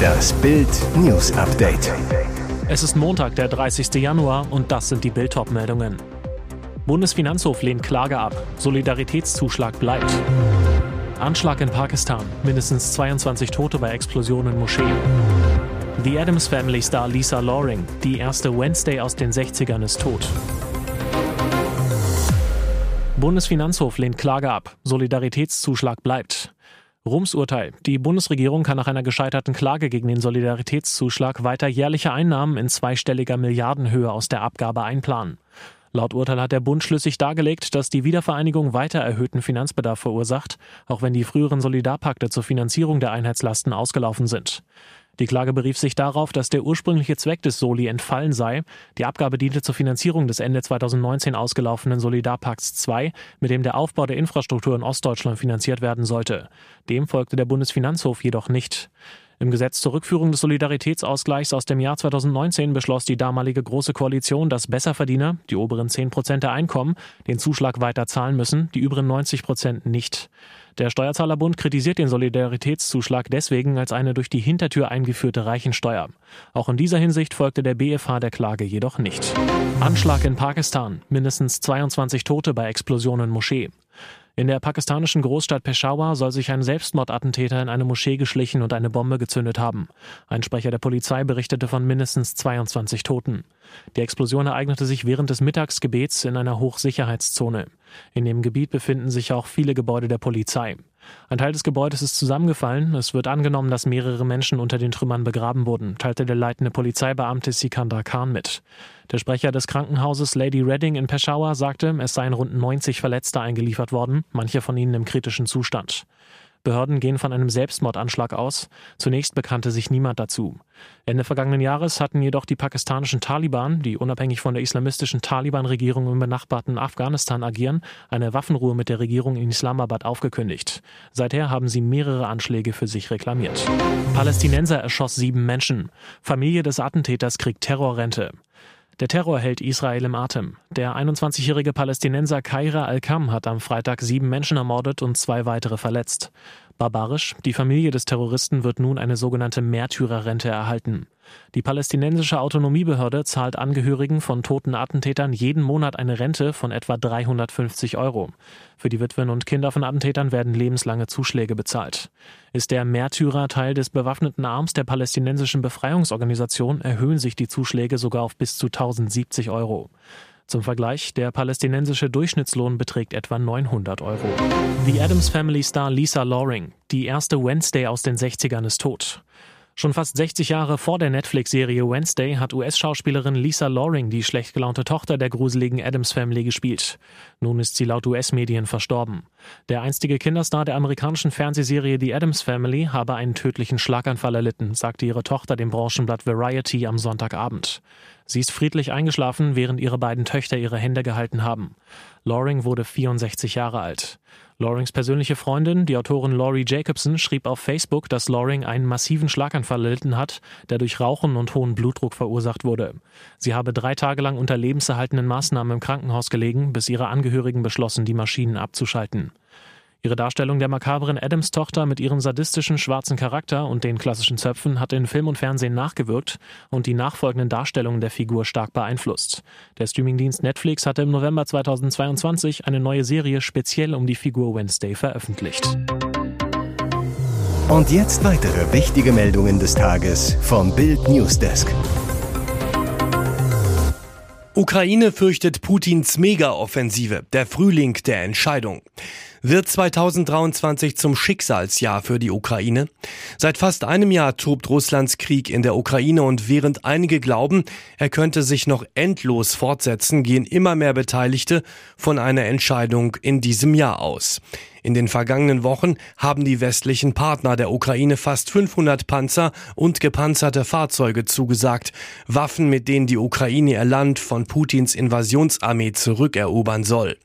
Das Bild News Update. Es ist Montag, der 30. Januar und das sind die Bild meldungen Bundesfinanzhof lehnt Klage ab. Solidaritätszuschlag bleibt. Anschlag in Pakistan. Mindestens 22 Tote bei Explosionen in Moscheen. The Adams Family Star Lisa Loring. Die erste Wednesday aus den 60ern ist tot. Bundesfinanzhof lehnt Klage ab. Solidaritätszuschlag bleibt. Rums Urteil. Die Bundesregierung kann nach einer gescheiterten Klage gegen den Solidaritätszuschlag weiter jährliche Einnahmen in zweistelliger Milliardenhöhe aus der Abgabe einplanen. Laut Urteil hat der Bund schlüssig dargelegt, dass die Wiedervereinigung weiter erhöhten Finanzbedarf verursacht, auch wenn die früheren Solidarpakte zur Finanzierung der Einheitslasten ausgelaufen sind. Die Klage berief sich darauf, dass der ursprüngliche Zweck des Soli entfallen sei. Die Abgabe diente zur Finanzierung des Ende 2019 ausgelaufenen Solidarpakts II, mit dem der Aufbau der Infrastruktur in Ostdeutschland finanziert werden sollte. Dem folgte der Bundesfinanzhof jedoch nicht. Im Gesetz zur Rückführung des Solidaritätsausgleichs aus dem Jahr 2019 beschloss die damalige Große Koalition, dass Besserverdiener, die oberen 10 Prozent der Einkommen, den Zuschlag weiter zahlen müssen, die übrigen 90 Prozent nicht. Der Steuerzahlerbund kritisiert den Solidaritätszuschlag deswegen als eine durch die Hintertür eingeführte Reichensteuer. Auch in dieser Hinsicht folgte der BFH der Klage jedoch nicht. Anschlag in Pakistan. Mindestens 22 Tote bei Explosionen Moschee. In der pakistanischen Großstadt Peshawar soll sich ein Selbstmordattentäter in eine Moschee geschlichen und eine Bombe gezündet haben. Ein Sprecher der Polizei berichtete von mindestens 22 Toten. Die Explosion ereignete sich während des Mittagsgebets in einer Hochsicherheitszone. In dem Gebiet befinden sich auch viele Gebäude der Polizei. Ein Teil des Gebäudes ist zusammengefallen. Es wird angenommen, dass mehrere Menschen unter den Trümmern begraben wurden, teilte der leitende Polizeibeamte Sikandar Khan mit. Der Sprecher des Krankenhauses Lady Redding in Peshawar sagte, es seien rund 90 Verletzte eingeliefert worden, manche von ihnen im kritischen Zustand. Behörden gehen von einem Selbstmordanschlag aus. Zunächst bekannte sich niemand dazu. Ende vergangenen Jahres hatten jedoch die pakistanischen Taliban, die unabhängig von der islamistischen Taliban-Regierung im benachbarten Afghanistan agieren, eine Waffenruhe mit der Regierung in Islamabad aufgekündigt. Seither haben sie mehrere Anschläge für sich reklamiert. Palästinenser erschoss sieben Menschen. Familie des Attentäters kriegt Terrorrente. Der Terror hält Israel im Atem. Der 21-jährige Palästinenser Kaira Al-Kam hat am Freitag sieben Menschen ermordet und zwei weitere verletzt. Barbarisch, die Familie des Terroristen wird nun eine sogenannte Märtyrerrente erhalten. Die palästinensische Autonomiebehörde zahlt Angehörigen von toten Attentätern jeden Monat eine Rente von etwa 350 Euro. Für die Witwen und Kinder von Attentätern werden lebenslange Zuschläge bezahlt. Ist der Märtyrer Teil des bewaffneten Arms der palästinensischen Befreiungsorganisation, erhöhen sich die Zuschläge sogar auf bis zu 1070 Euro. Zum Vergleich, der palästinensische Durchschnittslohn beträgt etwa 900 Euro. The Adams Family Star Lisa Loring, die erste Wednesday aus den 60ern ist tot. Schon fast 60 Jahre vor der Netflix-Serie Wednesday hat US-Schauspielerin Lisa Loring die schlecht gelaunte Tochter der gruseligen Adams Family gespielt. Nun ist sie laut US-Medien verstorben. Der einstige Kinderstar der amerikanischen Fernsehserie The Adams Family habe einen tödlichen Schlaganfall erlitten, sagte ihre Tochter dem Branchenblatt Variety am Sonntagabend. Sie ist friedlich eingeschlafen, während ihre beiden Töchter ihre Hände gehalten haben. Loring wurde 64 Jahre alt. Lorings persönliche Freundin, die Autorin Laurie Jacobson, schrieb auf Facebook, dass Loring einen massiven Schlaganfall erlitten hat, der durch Rauchen und hohen Blutdruck verursacht wurde. Sie habe drei Tage lang unter lebenserhaltenden Maßnahmen im Krankenhaus gelegen, bis ihre Angehörigen beschlossen, die Maschinen abzuschalten. Ihre Darstellung der makabren Adams-Tochter mit ihrem sadistischen schwarzen Charakter und den klassischen Zöpfen hat in Film und Fernsehen nachgewirkt und die nachfolgenden Darstellungen der Figur stark beeinflusst. Der Streamingdienst Netflix hatte im November 2022 eine neue Serie speziell um die Figur Wednesday veröffentlicht. Und jetzt weitere wichtige Meldungen des Tages vom Bild Newsdesk. Ukraine fürchtet Putins Mega-Offensive, der Frühling der Entscheidung. Wird 2023 zum Schicksalsjahr für die Ukraine? Seit fast einem Jahr tobt Russlands Krieg in der Ukraine und während einige glauben, er könnte sich noch endlos fortsetzen, gehen immer mehr Beteiligte von einer Entscheidung in diesem Jahr aus. In den vergangenen Wochen haben die westlichen Partner der Ukraine fast 500 Panzer und gepanzerte Fahrzeuge zugesagt, Waffen, mit denen die Ukraine ihr Land von Putins Invasionsarmee zurückerobern soll.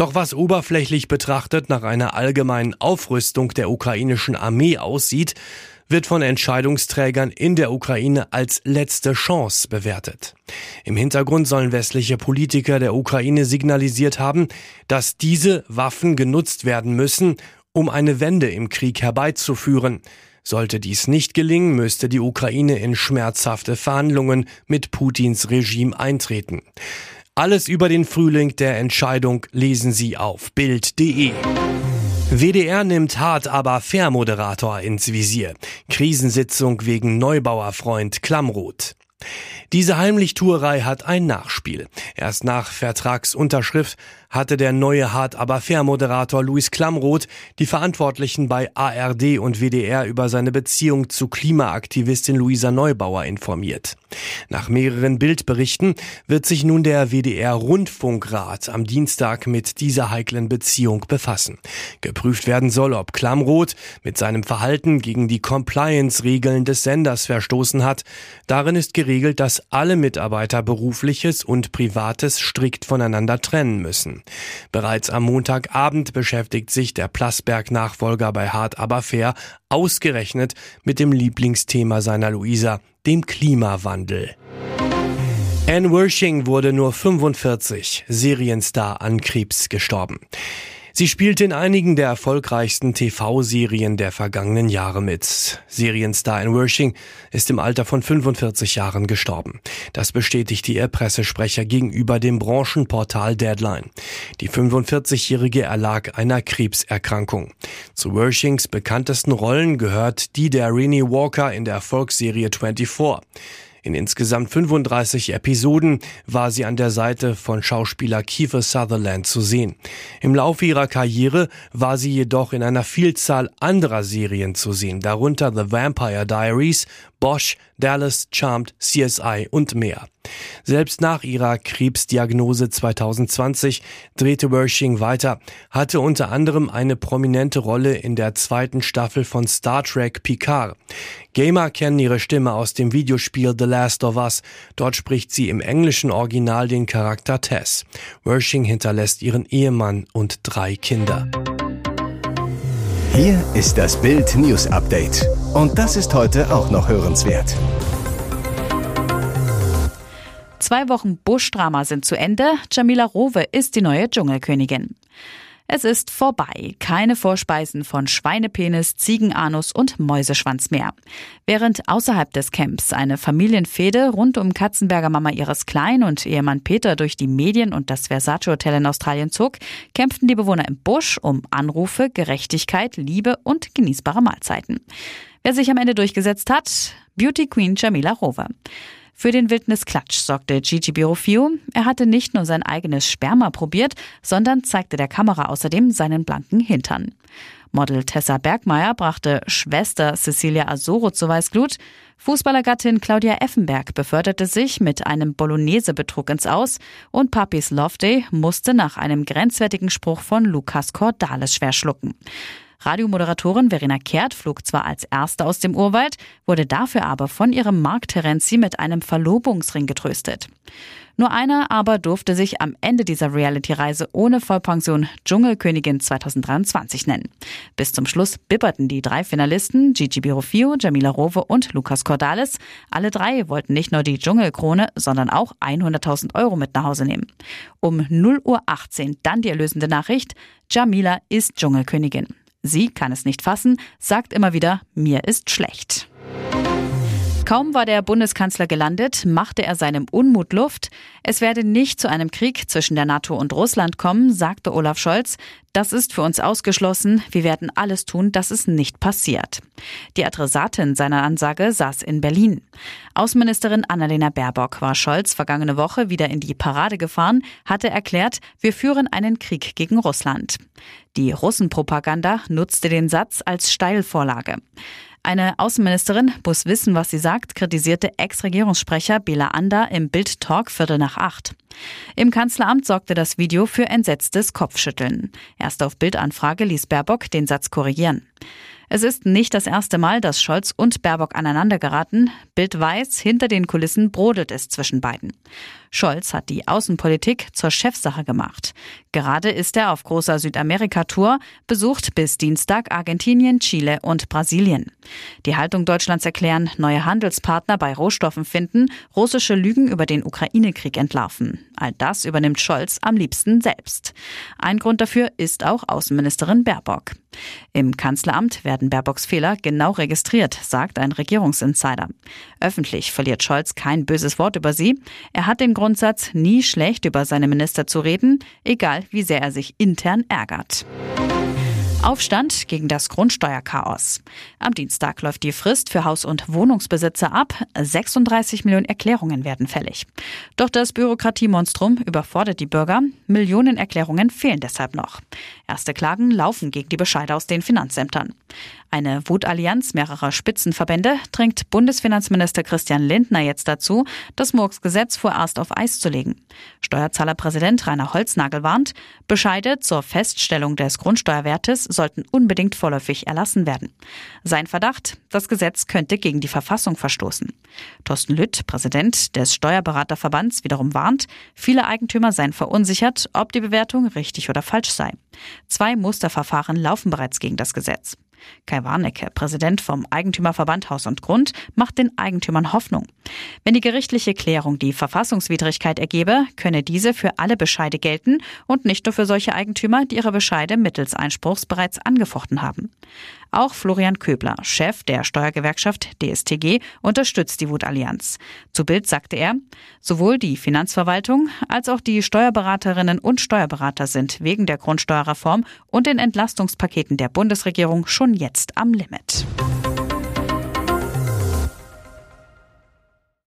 Doch was oberflächlich betrachtet nach einer allgemeinen Aufrüstung der ukrainischen Armee aussieht, wird von Entscheidungsträgern in der Ukraine als letzte Chance bewertet. Im Hintergrund sollen westliche Politiker der Ukraine signalisiert haben, dass diese Waffen genutzt werden müssen, um eine Wende im Krieg herbeizuführen. Sollte dies nicht gelingen, müsste die Ukraine in schmerzhafte Verhandlungen mit Putins Regime eintreten. Alles über den Frühling der Entscheidung lesen Sie auf Bild.de. WDR nimmt hart aber fair Moderator ins Visier. Krisensitzung wegen Neubauerfreund Klammroth. Diese Heimlichtuerei hat ein Nachspiel. Erst nach Vertragsunterschrift hatte der neue Hart aber fair Moderator Luis Klamroth die Verantwortlichen bei ARD und WDR über seine Beziehung zu Klimaaktivistin Luisa Neubauer informiert. Nach mehreren Bildberichten wird sich nun der WDR Rundfunkrat am Dienstag mit dieser heiklen Beziehung befassen. Geprüft werden soll, ob Klamroth mit seinem Verhalten gegen die Compliance-Regeln des Senders verstoßen hat. Darin ist geregelt, dass alle Mitarbeiter berufliches und privates strikt voneinander trennen müssen. Bereits am Montagabend beschäftigt sich der Plasberg-Nachfolger bei Hart aber fair ausgerechnet mit dem Lieblingsthema seiner Luisa, dem Klimawandel. Anne Wershing wurde nur 45, Serienstar an Krebs gestorben. Sie spielte in einigen der erfolgreichsten TV-Serien der vergangenen Jahre mit. Serienstar in Wershing ist im Alter von 45 Jahren gestorben. Das bestätigte ihr Pressesprecher gegenüber dem Branchenportal Deadline. Die 45-Jährige erlag einer Krebserkrankung. Zu Wershings bekanntesten Rollen gehört die der Renee Walker in der Erfolgsserie 24. In insgesamt 35 Episoden war sie an der Seite von Schauspieler Kiefer Sutherland zu sehen. Im Laufe ihrer Karriere war sie jedoch in einer Vielzahl anderer Serien zu sehen, darunter The Vampire Diaries, Bosch, Dallas, Charmed, CSI und mehr. Selbst nach ihrer Krebsdiagnose 2020 drehte Wershing weiter, hatte unter anderem eine prominente Rolle in der zweiten Staffel von Star Trek Picard. Gamer kennen ihre Stimme aus dem Videospiel The Last of Us. Dort spricht sie im englischen Original den Charakter Tess. Wershing hinterlässt ihren Ehemann und drei Kinder. Hier ist das Bild News Update. Und das ist heute auch noch hörenswert. Zwei Wochen Buschdrama sind zu Ende. Jamila Rowe ist die neue Dschungelkönigin. Es ist vorbei. Keine Vorspeisen von Schweinepenis, Ziegenanus und Mäuseschwanz mehr. Während außerhalb des Camps eine Familienfehde rund um Katzenberger Mama ihres Klein und Ehemann Peter durch die Medien und das Versace Hotel in Australien zog, kämpften die Bewohner im Busch um Anrufe, Gerechtigkeit, Liebe und genießbare Mahlzeiten. Wer sich am Ende durchgesetzt hat? Beauty Queen Jamila Rowe. Für den Wildnisklatsch sorgte Gigi Birofio. Er hatte nicht nur sein eigenes Sperma probiert, sondern zeigte der Kamera außerdem seinen blanken Hintern. Model Tessa Bergmeier brachte Schwester Cecilia Azoro zur Weißglut. Fußballergattin Claudia Effenberg beförderte sich mit einem Bolognese-Betrug ins Aus und Papis Loveday musste nach einem grenzwertigen Spruch von Lukas Cordalis schwer schlucken. Radiomoderatorin Verena Kehrt flog zwar als Erste aus dem Urwald, wurde dafür aber von ihrem Mark Terenzi mit einem Verlobungsring getröstet. Nur einer aber durfte sich am Ende dieser Reality-Reise ohne Vollpension Dschungelkönigin 2023 nennen. Bis zum Schluss bibberten die drei Finalisten Gigi Birofio, Jamila Rowe und Lukas Cordalis. Alle drei wollten nicht nur die Dschungelkrone, sondern auch 100.000 Euro mit nach Hause nehmen. Um 0 Uhr 18 dann die erlösende Nachricht, Jamila ist Dschungelkönigin. Sie kann es nicht fassen, sagt immer wieder, mir ist schlecht. Kaum war der Bundeskanzler gelandet, machte er seinem Unmut Luft. Es werde nicht zu einem Krieg zwischen der NATO und Russland kommen, sagte Olaf Scholz. Das ist für uns ausgeschlossen. Wir werden alles tun, dass es nicht passiert. Die Adressatin seiner Ansage saß in Berlin. Außenministerin Annalena Baerbock war Scholz vergangene Woche wieder in die Parade gefahren, hatte erklärt, wir führen einen Krieg gegen Russland. Die Russenpropaganda nutzte den Satz als Steilvorlage. Eine Außenministerin muss wissen, was sie sagt, kritisierte Ex-Regierungssprecher Bela Ander im Bild-Talk Viertel nach acht. Im Kanzleramt sorgte das Video für entsetztes Kopfschütteln. Erst auf Bildanfrage ließ Baerbock den Satz korrigieren. Es ist nicht das erste Mal, dass Scholz und Baerbock aneinander geraten. Bild weiß, hinter den Kulissen brodelt es zwischen beiden. Scholz hat die Außenpolitik zur Chefsache gemacht. Gerade ist er auf großer Südamerika-Tour, besucht bis Dienstag Argentinien, Chile und Brasilien. Die Haltung Deutschlands erklären, neue Handelspartner bei Rohstoffen finden, russische Lügen über den Ukraine-Krieg entlarven. All das übernimmt Scholz am liebsten selbst. Ein Grund dafür ist auch Außenministerin Baerbock. Im Kanzleramt werden Baerbocks Fehler genau registriert, sagt ein Regierungsinsider. Öffentlich verliert Scholz kein böses Wort über sie. Er hat den Grundsatz, nie schlecht über seine Minister zu reden, egal wie sehr er sich intern ärgert. Aufstand gegen das Grundsteuerchaos. Am Dienstag läuft die Frist für Haus- und Wohnungsbesitzer ab. 36 Millionen Erklärungen werden fällig. Doch das Bürokratiemonstrum überfordert die Bürger. Millionen Erklärungen fehlen deshalb noch. Erste Klagen laufen gegen die Bescheide aus den Finanzämtern. Eine Wutallianz mehrerer Spitzenverbände drängt Bundesfinanzminister Christian Lindner jetzt dazu, das Murks-Gesetz vorerst auf Eis zu legen. Steuerzahlerpräsident Rainer Holznagel warnt, Bescheide zur Feststellung des Grundsteuerwertes sollten unbedingt vorläufig erlassen werden. Sein Verdacht, das Gesetz könnte gegen die Verfassung verstoßen. Thorsten Lütt, Präsident des Steuerberaterverbands, wiederum warnt, viele Eigentümer seien verunsichert, ob die Bewertung richtig oder falsch sei. Zwei Musterverfahren laufen bereits gegen das Gesetz. Kai Warnecke, Präsident vom Eigentümerverband Haus und Grund, macht den Eigentümern Hoffnung. Wenn die gerichtliche Klärung die Verfassungswidrigkeit ergebe, könne diese für alle Bescheide gelten und nicht nur für solche Eigentümer, die ihre Bescheide mittels Einspruchs bereits angefochten haben. Auch Florian Köbler, Chef der Steuergewerkschaft DSTG, unterstützt die Wutallianz. Zu Bild sagte er, sowohl die Finanzverwaltung als auch die Steuerberaterinnen und Steuerberater sind wegen der Grundsteuerreform und den Entlastungspaketen der Bundesregierung schon jetzt am Limit.